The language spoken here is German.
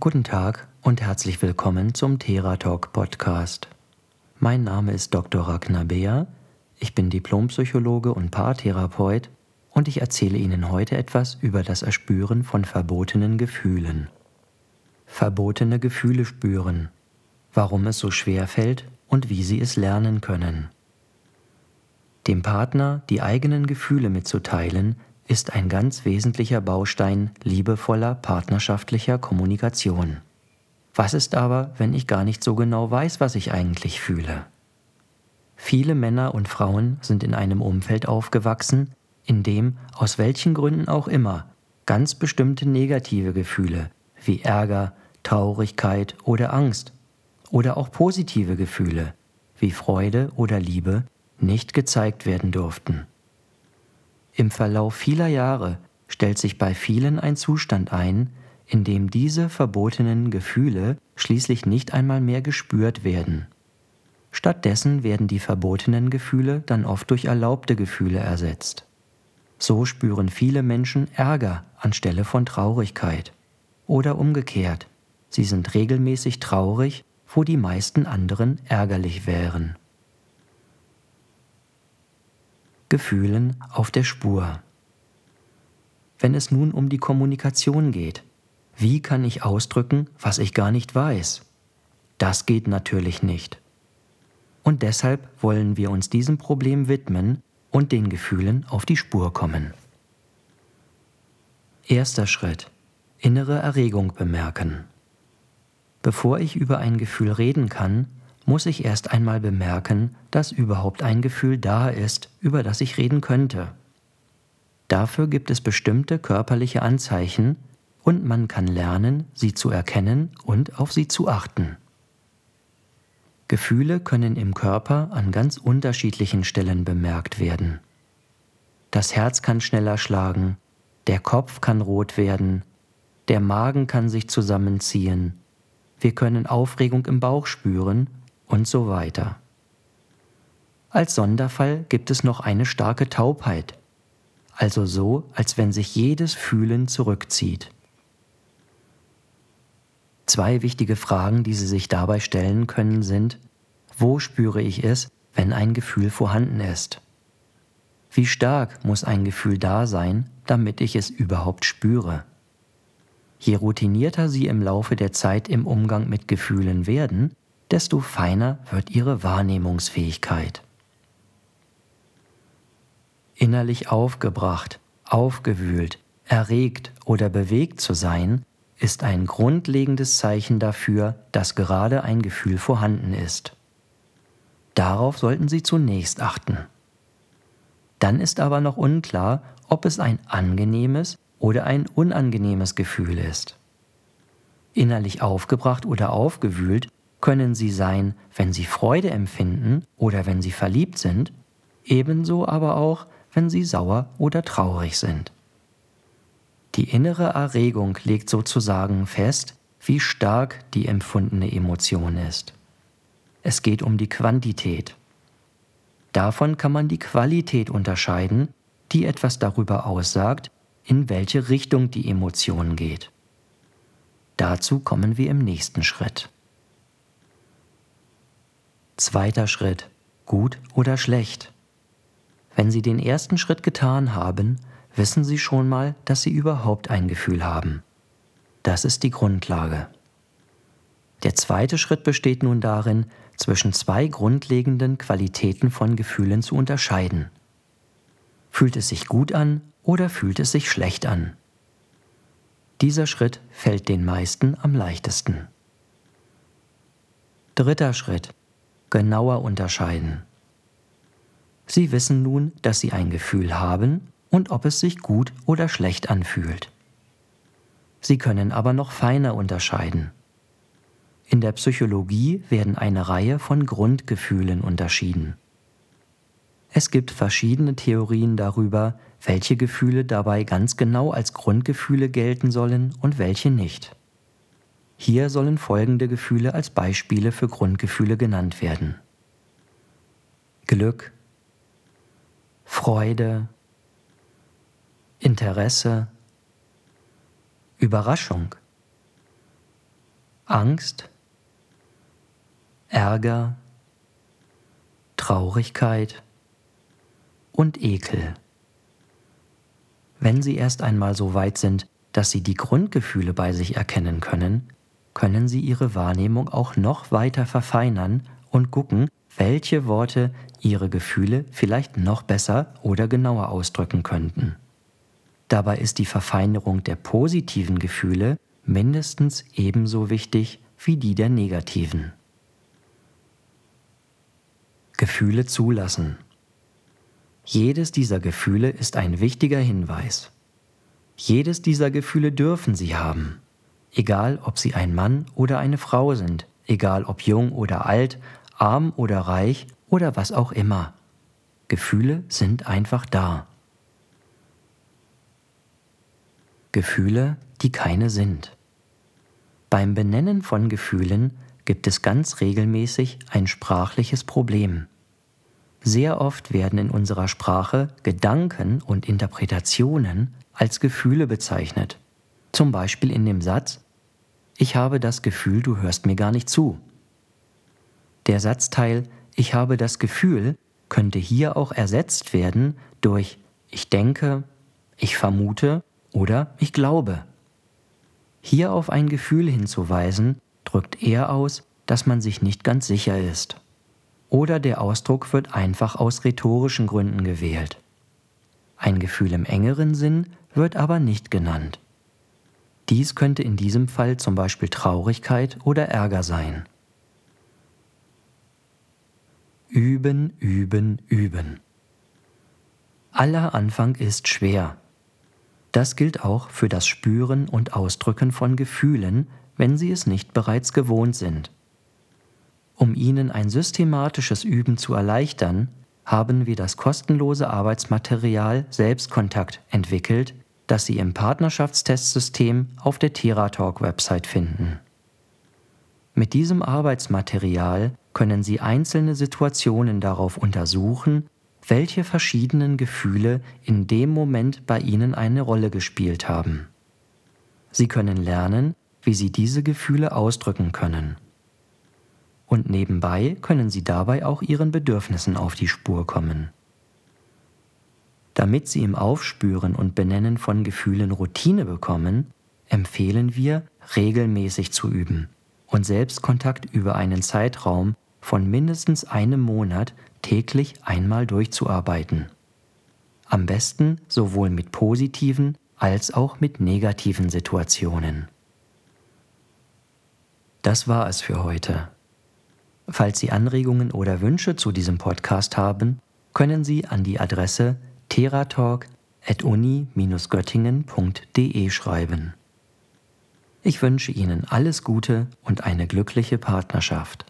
Guten Tag und herzlich willkommen zum Theratalk Podcast. Mein Name ist Dr. Ragnar Beer, ich bin Diplompsychologe und Paartherapeut und ich erzähle Ihnen heute etwas über das Erspüren von verbotenen Gefühlen. Verbotene Gefühle spüren, warum es so schwer fällt und wie Sie es lernen können. Dem Partner die eigenen Gefühle mitzuteilen, ist ein ganz wesentlicher Baustein liebevoller partnerschaftlicher Kommunikation. Was ist aber, wenn ich gar nicht so genau weiß, was ich eigentlich fühle? Viele Männer und Frauen sind in einem Umfeld aufgewachsen, in dem, aus welchen Gründen auch immer, ganz bestimmte negative Gefühle wie Ärger, Traurigkeit oder Angst oder auch positive Gefühle wie Freude oder Liebe nicht gezeigt werden durften. Im Verlauf vieler Jahre stellt sich bei vielen ein Zustand ein, in dem diese verbotenen Gefühle schließlich nicht einmal mehr gespürt werden. Stattdessen werden die verbotenen Gefühle dann oft durch erlaubte Gefühle ersetzt. So spüren viele Menschen Ärger anstelle von Traurigkeit. Oder umgekehrt, sie sind regelmäßig traurig, wo die meisten anderen ärgerlich wären. Gefühlen auf der Spur. Wenn es nun um die Kommunikation geht, wie kann ich ausdrücken, was ich gar nicht weiß? Das geht natürlich nicht. Und deshalb wollen wir uns diesem Problem widmen und den Gefühlen auf die Spur kommen. Erster Schritt. Innere Erregung bemerken. Bevor ich über ein Gefühl reden kann, muss ich erst einmal bemerken, dass überhaupt ein Gefühl da ist, über das ich reden könnte. Dafür gibt es bestimmte körperliche Anzeichen und man kann lernen, sie zu erkennen und auf sie zu achten. Gefühle können im Körper an ganz unterschiedlichen Stellen bemerkt werden. Das Herz kann schneller schlagen, der Kopf kann rot werden, der Magen kann sich zusammenziehen, wir können Aufregung im Bauch spüren und so weiter. Als Sonderfall gibt es noch eine starke Taubheit, also so, als wenn sich jedes Fühlen zurückzieht. Zwei wichtige Fragen, die Sie sich dabei stellen können, sind, wo spüre ich es, wenn ein Gefühl vorhanden ist? Wie stark muss ein Gefühl da sein, damit ich es überhaupt spüre? Je routinierter Sie im Laufe der Zeit im Umgang mit Gefühlen werden, desto feiner wird ihre Wahrnehmungsfähigkeit. Innerlich aufgebracht, aufgewühlt, erregt oder bewegt zu sein, ist ein grundlegendes Zeichen dafür, dass gerade ein Gefühl vorhanden ist. Darauf sollten Sie zunächst achten. Dann ist aber noch unklar, ob es ein angenehmes oder ein unangenehmes Gefühl ist. Innerlich aufgebracht oder aufgewühlt können sie sein, wenn sie Freude empfinden oder wenn sie verliebt sind, ebenso aber auch, wenn sie sauer oder traurig sind. Die innere Erregung legt sozusagen fest, wie stark die empfundene Emotion ist. Es geht um die Quantität. Davon kann man die Qualität unterscheiden, die etwas darüber aussagt, in welche Richtung die Emotion geht. Dazu kommen wir im nächsten Schritt. Zweiter Schritt. Gut oder schlecht? Wenn Sie den ersten Schritt getan haben, wissen Sie schon mal, dass Sie überhaupt ein Gefühl haben. Das ist die Grundlage. Der zweite Schritt besteht nun darin, zwischen zwei grundlegenden Qualitäten von Gefühlen zu unterscheiden. Fühlt es sich gut an oder fühlt es sich schlecht an? Dieser Schritt fällt den meisten am leichtesten. Dritter Schritt genauer unterscheiden. Sie wissen nun, dass Sie ein Gefühl haben und ob es sich gut oder schlecht anfühlt. Sie können aber noch feiner unterscheiden. In der Psychologie werden eine Reihe von Grundgefühlen unterschieden. Es gibt verschiedene Theorien darüber, welche Gefühle dabei ganz genau als Grundgefühle gelten sollen und welche nicht. Hier sollen folgende Gefühle als Beispiele für Grundgefühle genannt werden. Glück, Freude, Interesse, Überraschung, Angst, Ärger, Traurigkeit und Ekel. Wenn Sie erst einmal so weit sind, dass Sie die Grundgefühle bei sich erkennen können, können Sie Ihre Wahrnehmung auch noch weiter verfeinern und gucken, welche Worte Ihre Gefühle vielleicht noch besser oder genauer ausdrücken könnten. Dabei ist die Verfeinerung der positiven Gefühle mindestens ebenso wichtig wie die der negativen. Gefühle zulassen. Jedes dieser Gefühle ist ein wichtiger Hinweis. Jedes dieser Gefühle dürfen Sie haben, egal ob Sie ein Mann oder eine Frau sind, egal ob jung oder alt, arm oder reich oder was auch immer. Gefühle sind einfach da. Gefühle, die keine sind. Beim Benennen von Gefühlen gibt es ganz regelmäßig ein sprachliches Problem. Sehr oft werden in unserer Sprache Gedanken und Interpretationen als Gefühle bezeichnet. Zum Beispiel in dem Satz Ich habe das Gefühl, du hörst mir gar nicht zu. Der Satzteil Ich habe das Gefühl könnte hier auch ersetzt werden durch Ich denke, ich vermute oder Ich glaube. Hier auf ein Gefühl hinzuweisen, drückt eher aus, dass man sich nicht ganz sicher ist. Oder der Ausdruck wird einfach aus rhetorischen Gründen gewählt. Ein Gefühl im engeren Sinn wird aber nicht genannt. Dies könnte in diesem Fall zum Beispiel Traurigkeit oder Ärger sein. Üben, üben, üben. Aller Anfang ist schwer. Das gilt auch für das Spüren und Ausdrücken von Gefühlen, wenn Sie es nicht bereits gewohnt sind. Um Ihnen ein systematisches Üben zu erleichtern, haben wir das kostenlose Arbeitsmaterial Selbstkontakt entwickelt, das Sie im Partnerschaftstestsystem auf der TheraTalk-Website finden. Mit diesem Arbeitsmaterial können Sie einzelne Situationen darauf untersuchen, welche verschiedenen Gefühle in dem Moment bei Ihnen eine Rolle gespielt haben. Sie können lernen, wie Sie diese Gefühle ausdrücken können. Und nebenbei können Sie dabei auch Ihren Bedürfnissen auf die Spur kommen. Damit Sie im Aufspüren und Benennen von Gefühlen Routine bekommen, empfehlen wir, regelmäßig zu üben und Selbstkontakt über einen Zeitraum von mindestens einem Monat täglich einmal durchzuarbeiten. Am besten sowohl mit positiven als auch mit negativen Situationen. Das war es für heute. Falls Sie Anregungen oder Wünsche zu diesem Podcast haben, können Sie an die Adresse teratalk.uni-göttingen.de schreiben. Ich wünsche Ihnen alles Gute und eine glückliche Partnerschaft.